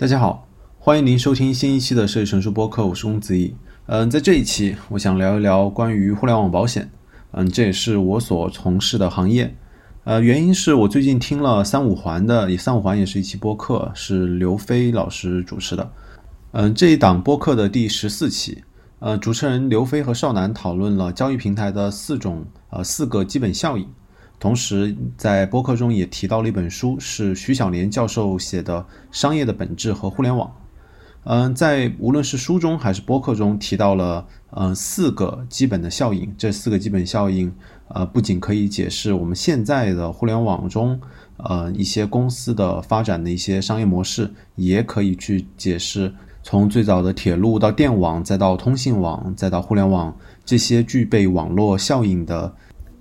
大家好，欢迎您收听新一期的设计成熟播客，我是龚子毅。嗯，在这一期，我想聊一聊关于互联网保险。嗯，这也是我所从事的行业。呃，原因是我最近听了三五环的，三五环也是一期播客，是刘飞老师主持的。嗯，这一档播客的第十四期，呃，主持人刘飞和少南讨论了交易平台的四种呃四个基本效应。同时，在播客中也提到了一本书，是徐小年教授写的《商业的本质和互联网》。嗯，在无论是书中还是播客中提到了嗯四个基本的效应。这四个基本效应，呃，不仅可以解释我们现在的互联网中呃一些公司的发展的一些商业模式，也可以去解释从最早的铁路到电网，再到通信网，再到互联网这些具备网络效应的。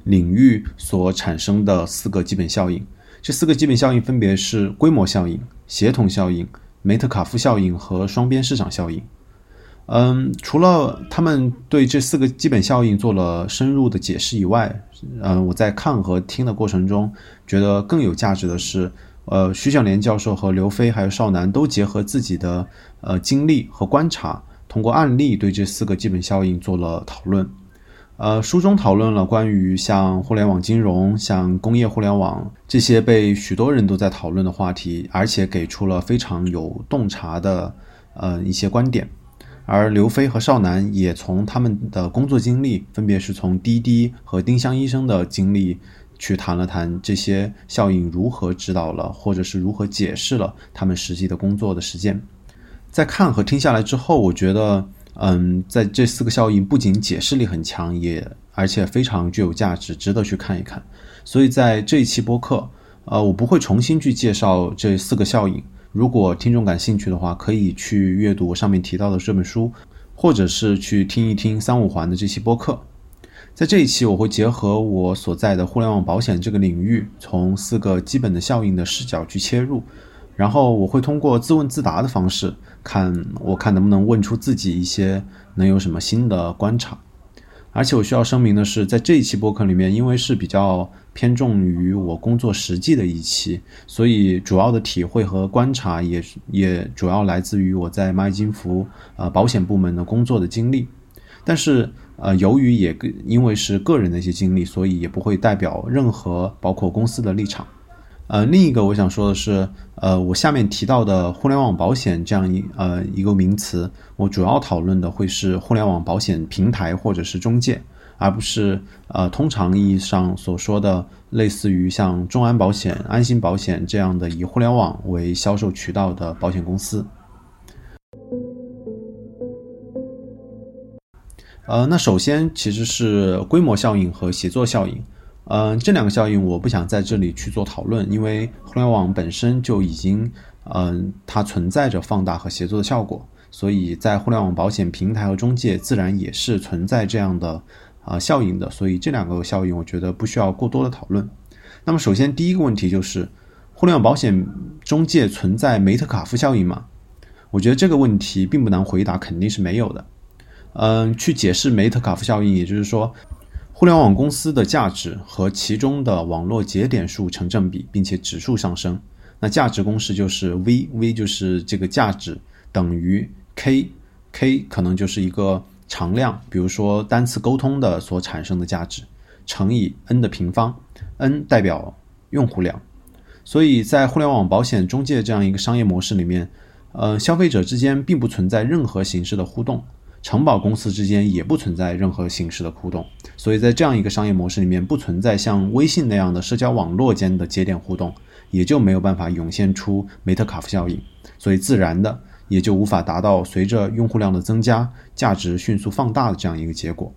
领域所产生的四个基本效应，这四个基本效应分别是规模效应、协同效应、梅特卡夫效应和双边市场效应。嗯，除了他们对这四个基本效应做了深入的解释以外，嗯，我在看和听的过程中，觉得更有价值的是，呃，徐小莲教授和刘飞还有邵楠都结合自己的呃经历和观察，通过案例对这四个基本效应做了讨论。呃，书中讨论了关于像互联网金融、像工业互联网这些被许多人都在讨论的话题，而且给出了非常有洞察的呃一些观点。而刘飞和邵楠也从他们的工作经历，分别是从滴滴和丁香医生的经历，去谈了谈这些效应如何指导了，或者是如何解释了他们实际的工作的实践。在看和听下来之后，我觉得。嗯，在这四个效应不仅解释力很强，也而且非常具有价值，值得去看一看。所以在这一期播客，呃，我不会重新去介绍这四个效应。如果听众感兴趣的话，可以去阅读我上面提到的这本书，或者是去听一听三五环的这期播客。在这一期，我会结合我所在的互联网保险这个领域，从四个基本的效应的视角去切入。然后我会通过自问自答的方式，看我看能不能问出自己一些能有什么新的观察。而且我需要声明的是，在这一期播客里面，因为是比较偏重于我工作实际的一期，所以主要的体会和观察也也主要来自于我在蚂蚁金服呃保险部门的工作的经历。但是呃，由于也因为是个人的一些经历，所以也不会代表任何包括公司的立场。呃，另一个我想说的是，呃，我下面提到的互联网保险这样一呃一个名词，我主要讨论的会是互联网保险平台或者是中介，而不是呃通常意义上所说的类似于像众安保险、安心保险这样的以互联网为销售渠道的保险公司。呃，那首先其实是规模效应和协作效应。嗯，这两个效应我不想在这里去做讨论，因为互联网本身就已经，嗯，它存在着放大和协作的效果，所以在互联网保险平台和中介自然也是存在这样的啊效应的，所以这两个效应我觉得不需要过多的讨论。那么首先第一个问题就是，互联网保险中介存在梅特卡夫效应吗？我觉得这个问题并不难回答，肯定是没有的。嗯，去解释梅特卡夫效应，也就是说。互联网公司的价值和其中的网络节点数成正比，并且指数上升。那价值公式就是 V，V 就是这个价值等于 K，K 可能就是一个常量，比如说单次沟通的所产生的价值，乘以 N 的平方，N 代表用户量。所以在互联网保险中介这样一个商业模式里面，呃，消费者之间并不存在任何形式的互动。承保公司之间也不存在任何形式的互动，所以在这样一个商业模式里面，不存在像微信那样的社交网络间的节点互动，也就没有办法涌现出梅特卡夫效应，所以自然的也就无法达到随着用户量的增加，价值迅速放大的这样一个结果。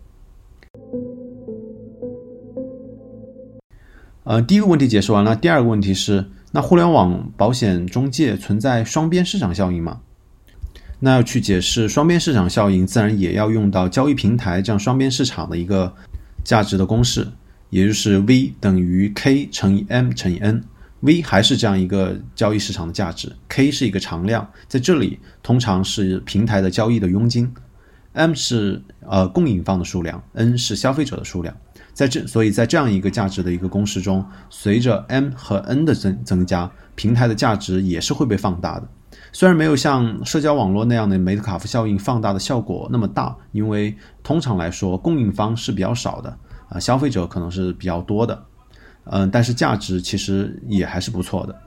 呃，第一个问题解释完了，第二个问题是，那互联网保险中介存在双边市场效应吗？那要去解释双边市场效应，自然也要用到交易平台这样双边市场的一个价值的公式，也就是 V 等于 K 乘以 M 乘以 N。V 还是这样一个交易市场的价值，K 是一个常量，在这里通常是平台的交易的佣金，M 是呃供应方的数量，N 是消费者的数量。在这，所以在这样一个价值的一个公式中，随着 M 和 N 的增增加，平台的价值也是会被放大的。虽然没有像社交网络那样的梅特卡夫效应放大的效果那么大，因为通常来说供应方是比较少的啊，消费者可能是比较多的。嗯，但是价值其实也还是不错的。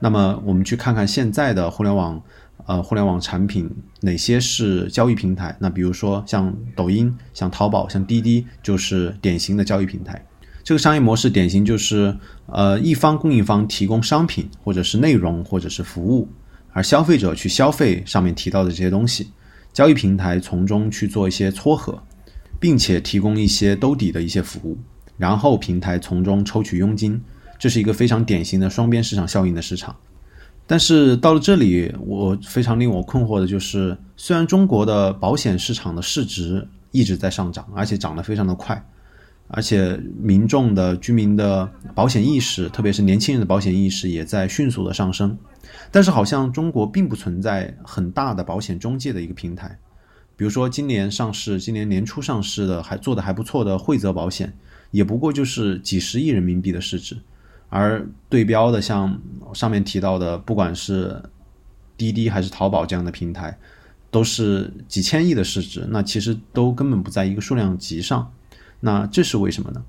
那么我们去看看现在的互联网，呃，互联网产品哪些是交易平台？那比如说像抖音、像淘宝、像滴滴，就是典型的交易平台。这个商业模式典型就是，呃，一方供应方提供商品或者是内容或者是服务，而消费者去消费上面提到的这些东西，交易平台从中去做一些撮合，并且提供一些兜底的一些服务。然后平台从中抽取佣金，这是一个非常典型的双边市场效应的市场。但是到了这里，我非常令我困惑的就是，虽然中国的保险市场的市值一直在上涨，而且涨得非常的快，而且民众的居民的保险意识，特别是年轻人的保险意识也在迅速的上升，但是好像中国并不存在很大的保险中介的一个平台。比如说今年上市，今年年初上市的还做的还不错的惠泽保险。也不过就是几十亿人民币的市值，而对标的像上面提到的，不管是滴滴还是淘宝这样的平台，都是几千亿的市值，那其实都根本不在一个数量级上。那这是为什么呢？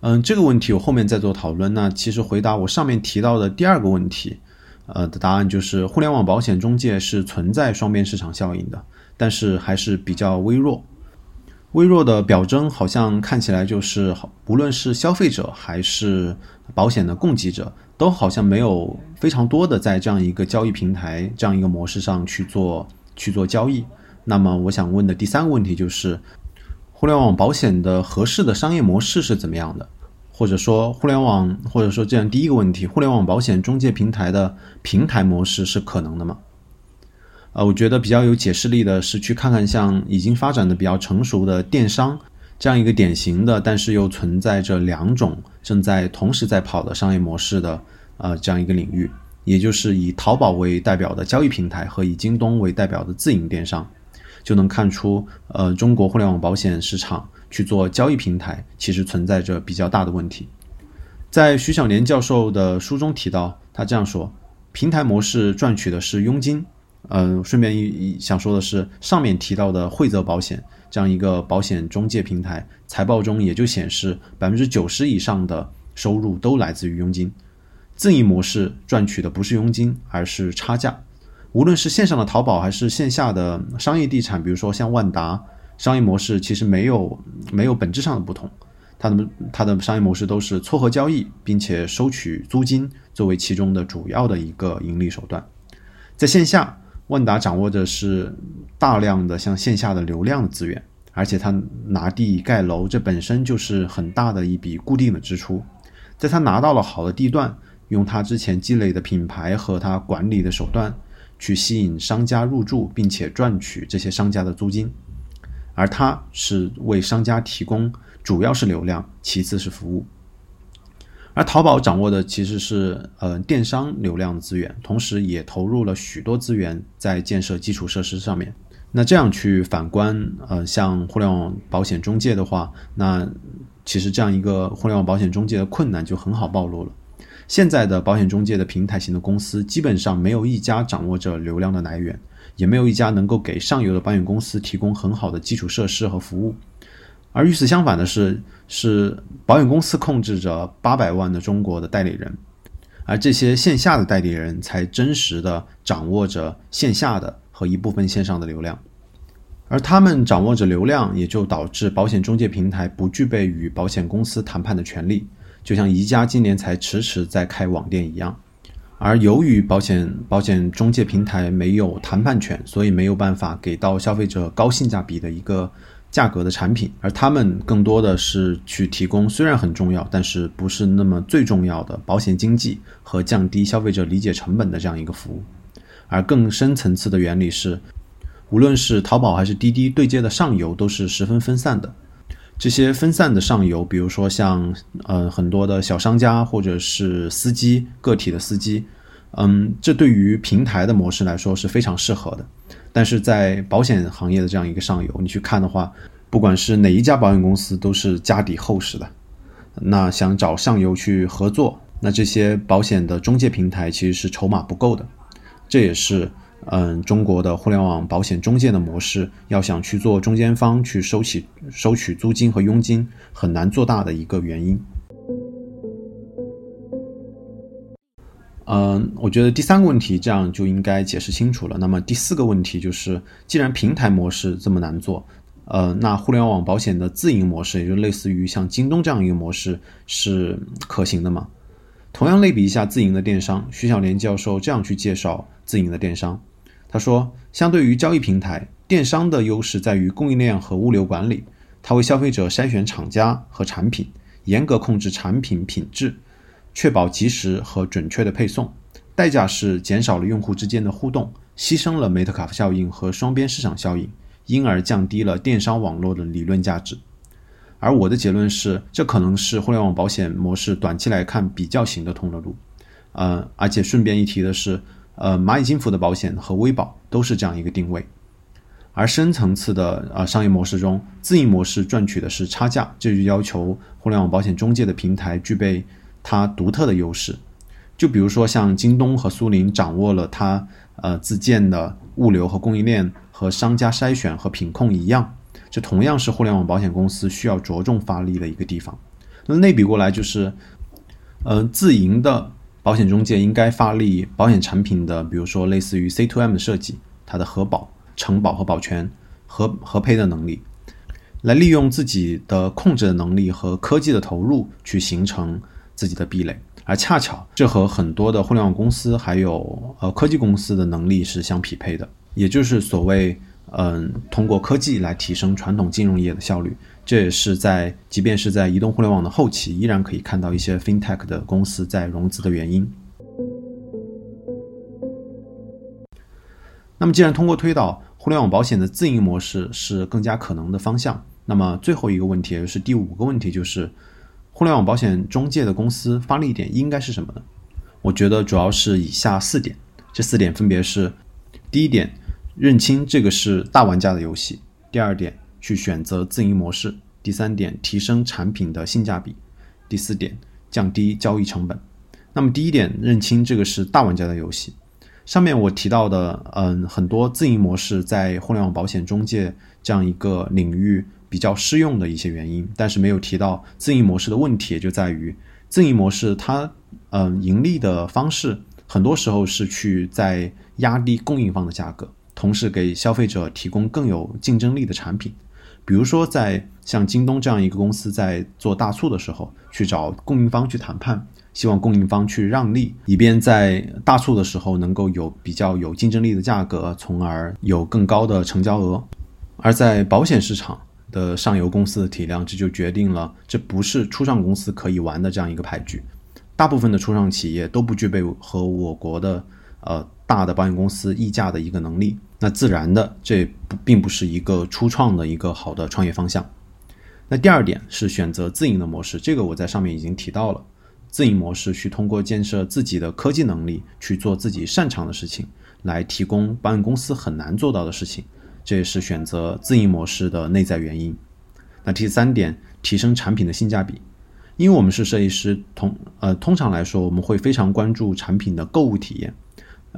嗯，这个问题我后面再做讨论。那其实回答我上面提到的第二个问题，呃的答案就是，互联网保险中介是存在双边市场效应的。但是还是比较微弱，微弱的表征好像看起来就是，无论是消费者还是保险的供给者，都好像没有非常多的在这样一个交易平台这样一个模式上去做去做交易。那么我想问的第三个问题就是，互联网保险的合适的商业模式是怎么样的？或者说，互联网或者说这样第一个问题，互联网保险中介平台的平台模式是可能的吗？呃，我觉得比较有解释力的是去看看像已经发展的比较成熟的电商这样一个典型的，但是又存在着两种正在同时在跑的商业模式的呃这样一个领域，也就是以淘宝为代表的交易平台和以京东为代表的自营电商，就能看出呃中国互联网保险市场去做交易平台其实存在着比较大的问题。在徐小年教授的书中提到，他这样说：平台模式赚取的是佣金。嗯，顺便一想说的是，上面提到的惠泽保险这样一个保险中介平台，财报中也就显示百分之九十以上的收入都来自于佣金。自营模式赚取的不是佣金，而是差价。无论是线上的淘宝还是线下的商业地产，比如说像万达，商业模式其实没有没有本质上的不同，它的它的商业模式都是撮合交易，并且收取租金作为其中的主要的一个盈利手段。在线下。万达掌握的是大量的像线下的流量的资源，而且他拿地盖楼，这本身就是很大的一笔固定的支出。在他拿到了好的地段，用他之前积累的品牌和他管理的手段，去吸引商家入驻，并且赚取这些商家的租金。而他是为商家提供，主要是流量，其次是服务。而淘宝掌握的其实是呃电商流量的资源，同时也投入了许多资源在建设基础设施上面。那这样去反观呃像互联网保险中介的话，那其实这样一个互联网保险中介的困难就很好暴露了。现在的保险中介的平台型的公司基本上没有一家掌握着流量的来源，也没有一家能够给上游的保险公司提供很好的基础设施和服务。而与此相反的是，是保险公司控制着八百万的中国的代理人，而这些线下的代理人才真实的掌握着线下的和一部分线上的流量，而他们掌握着流量，也就导致保险中介平台不具备与保险公司谈判的权利，就像宜家今年才迟迟在开网店一样。而由于保险保险中介平台没有谈判权，所以没有办法给到消费者高性价比的一个。价格的产品，而他们更多的是去提供虽然很重要，但是不是那么最重要的保险经纪和降低消费者理解成本的这样一个服务。而更深层次的原理是，无论是淘宝还是滴滴对接的上游都是十分分散的。这些分散的上游，比如说像呃很多的小商家或者是司机个体的司机，嗯，这对于平台的模式来说是非常适合的。但是在保险行业的这样一个上游，你去看的话，不管是哪一家保险公司都是家底厚实的。那想找上游去合作，那这些保险的中介平台其实是筹码不够的。这也是。嗯，中国的互联网保险中介的模式，要想去做中间方去收取收取租金和佣金，很难做大的一个原因。嗯，我觉得第三个问题这样就应该解释清楚了。那么第四个问题就是，既然平台模式这么难做，呃，那互联网保险的自营模式，也就类似于像京东这样一个模式，是可行的吗？同样类比一下自营的电商，徐小莲教授这样去介绍自营的电商。他说，相对于交易平台，电商的优势在于供应链和物流管理。它为消费者筛选厂家和产品，严格控制产品品质，确保及时和准确的配送。代价是减少了用户之间的互动，牺牲了梅特卡夫效应和双边市场效应，因而降低了电商网络的理论价值。而我的结论是，这可能是互联网保险模式短期来看比较行得通的路。嗯，而且顺便一提的是。呃，蚂蚁金服的保险和微保都是这样一个定位，而深层次的呃商业模式中，自营模式赚取的是差价，这就要求互联网保险中介的平台具备它独特的优势。就比如说像京东和苏宁掌握了它呃自建的物流和供应链和商家筛选和品控一样，这同样是互联网保险公司需要着重发力的一个地方。那类比过来就是，呃，自营的。保险中介应该发力保险产品的，比如说类似于 C to M 的设计，它的核保、承保和保全、核核赔的能力，来利用自己的控制的能力和科技的投入去形成自己的壁垒。而恰巧这和很多的互联网公司还有呃科技公司的能力是相匹配的，也就是所谓嗯通过科技来提升传统金融业的效率。这也是在，即便是在移动互联网的后期，依然可以看到一些 FinTech 的公司在融资的原因。那么，既然通过推导，互联网保险的自营模式是更加可能的方向，那么最后一个问题，也就是第五个问题，就是互联网保险中介的公司发力点应该是什么呢？我觉得主要是以下四点，这四点分别是：第一点，认清这个是大玩家的游戏；第二点。去选择自营模式。第三点，提升产品的性价比。第四点，降低交易成本。那么第一点，认清这个是大玩家的游戏。上面我提到的，嗯，很多自营模式在互联网保险中介这样一个领域比较适用的一些原因，但是没有提到自营模式的问题，也就在于自营模式它，嗯，盈利的方式很多时候是去在压低供应方的价格，同时给消费者提供更有竞争力的产品。比如说，在像京东这样一个公司在做大促的时候，去找供应方去谈判，希望供应方去让利，以便在大促的时候能够有比较有竞争力的价格，从而有更高的成交额。而在保险市场的上游公司的体量，这就决定了这不是初上公司可以玩的这样一个牌局。大部分的初上企业都不具备和我国的呃大的保险公司溢价的一个能力。那自然的，这不并不是一个初创的一个好的创业方向。那第二点是选择自营的模式，这个我在上面已经提到了。自营模式去通过建设自己的科技能力，去做自己擅长的事情，来提供保险公司很难做到的事情，这也是选择自营模式的内在原因。那第三点，提升产品的性价比，因为我们是设计师，通呃通常来说，我们会非常关注产品的购物体验。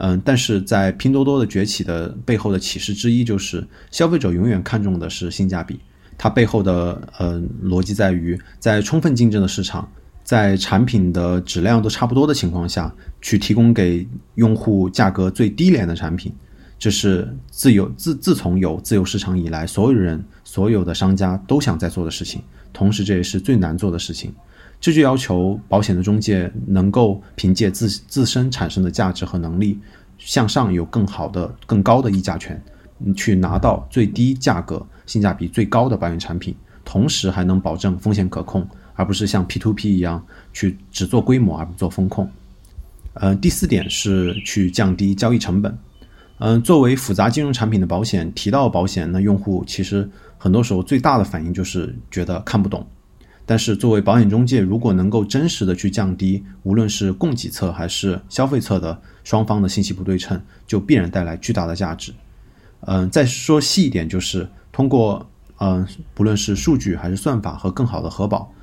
嗯，但是在拼多多的崛起的背后的启示之一，就是消费者永远看重的是性价比。它背后的呃逻辑在于，在充分竞争的市场，在产品的质量都差不多的情况下，去提供给用户价格最低廉的产品，这是自由自自从有自由市场以来，所有人所有的商家都想在做的事情。同时，这也是最难做的事情。这就要求保险的中介能够凭借自自身产生的价值和能力，向上有更好的、更高的议价权，去拿到最低价格、性价比最高的保险产品，同时还能保证风险可控，而不是像 P to P 一样去只做规模而不做风控。呃，第四点是去降低交易成本。嗯，作为复杂金融产品的保险，提到保险，那用户其实很多时候最大的反应就是觉得看不懂。但是作为保险中介，如果能够真实的去降低，无论是供给侧还是消费侧的双方的信息不对称，就必然带来巨大的价值。嗯，再说细一点，就是通过嗯，不论是数据还是算法和更好的核保。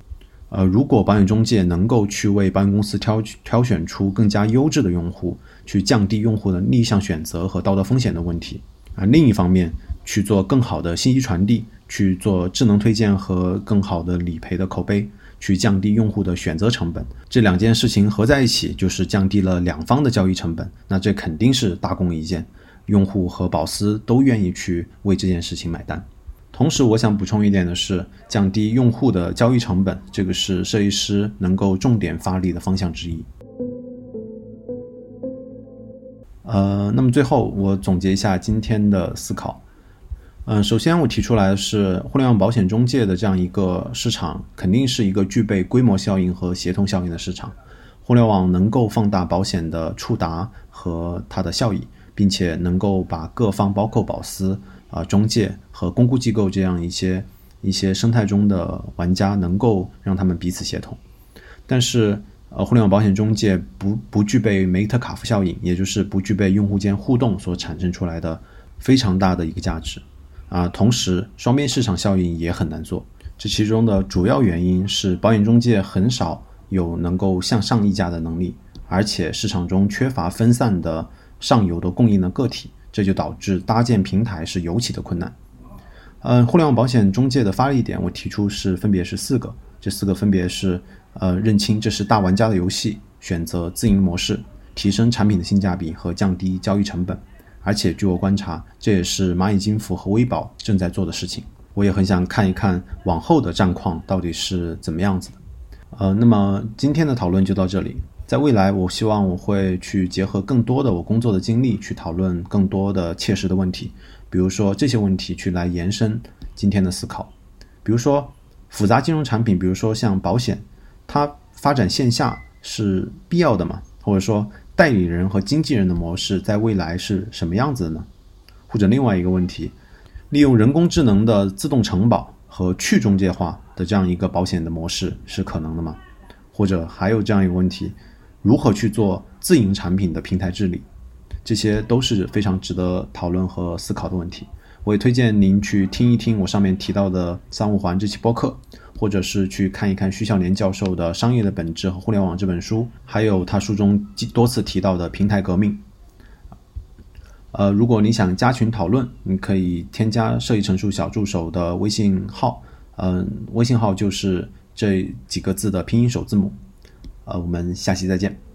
呃，如果保险中介能够去为保险公司挑挑选出更加优质的用户，去降低用户的逆向选择和道德风险的问题啊，另一方面去做更好的信息传递，去做智能推荐和更好的理赔的口碑，去降低用户的选择成本，这两件事情合在一起，就是降低了两方的交易成本，那这肯定是大功一件，用户和保司都愿意去为这件事情买单。同时，我想补充一点的是，降低用户的交易成本，这个是设计师能够重点发力的方向之一。呃，那么最后我总结一下今天的思考。嗯，首先我提出来的是，互联网保险中介的这样一个市场，肯定是一个具备规模效应和协同效应的市场。互联网能够放大保险的触达和它的效益，并且能够把各方，包括保司。啊，中介和公估机构这样一些一些生态中的玩家，能够让他们彼此协同。但是，呃，互联网保险中介不不具备梅特卡夫效应，也就是不具备用户间互动所产生出来的非常大的一个价值。啊，同时双边市场效应也很难做。这其中的主要原因是保险中介很少有能够向上议价的能力，而且市场中缺乏分散的上游的供应的个体。这就导致搭建平台是尤其的困难。嗯，互联网保险中介的发力点，我提出是分别是四个，这四个分别是：呃，认清这是大玩家的游戏，选择自营模式，提升产品的性价比和降低交易成本。而且据我观察，这也是蚂蚁金服和微保正在做的事情。我也很想看一看往后的战况到底是怎么样子的。呃，那么今天的讨论就到这里。在未来，我希望我会去结合更多的我工作的经历，去讨论更多的切实的问题。比如说这些问题，去来延伸今天的思考。比如说复杂金融产品，比如说像保险，它发展线下是必要的吗？或者说代理人和经纪人的模式在未来是什么样子的呢？或者另外一个问题，利用人工智能的自动承保和去中介化的这样一个保险的模式是可能的吗？或者还有这样一个问题？如何去做自营产品的平台治理，这些都是非常值得讨论和思考的问题。我也推荐您去听一听我上面提到的三五环这期播客，或者是去看一看徐小年教授的《商业的本质和互联网》这本书，还有他书中多次提到的平台革命。呃，如果你想加群讨论，你可以添加设计陈述小助手的微信号，嗯，微信号就是这几个字的拼音首字母。呃，我们下期再见。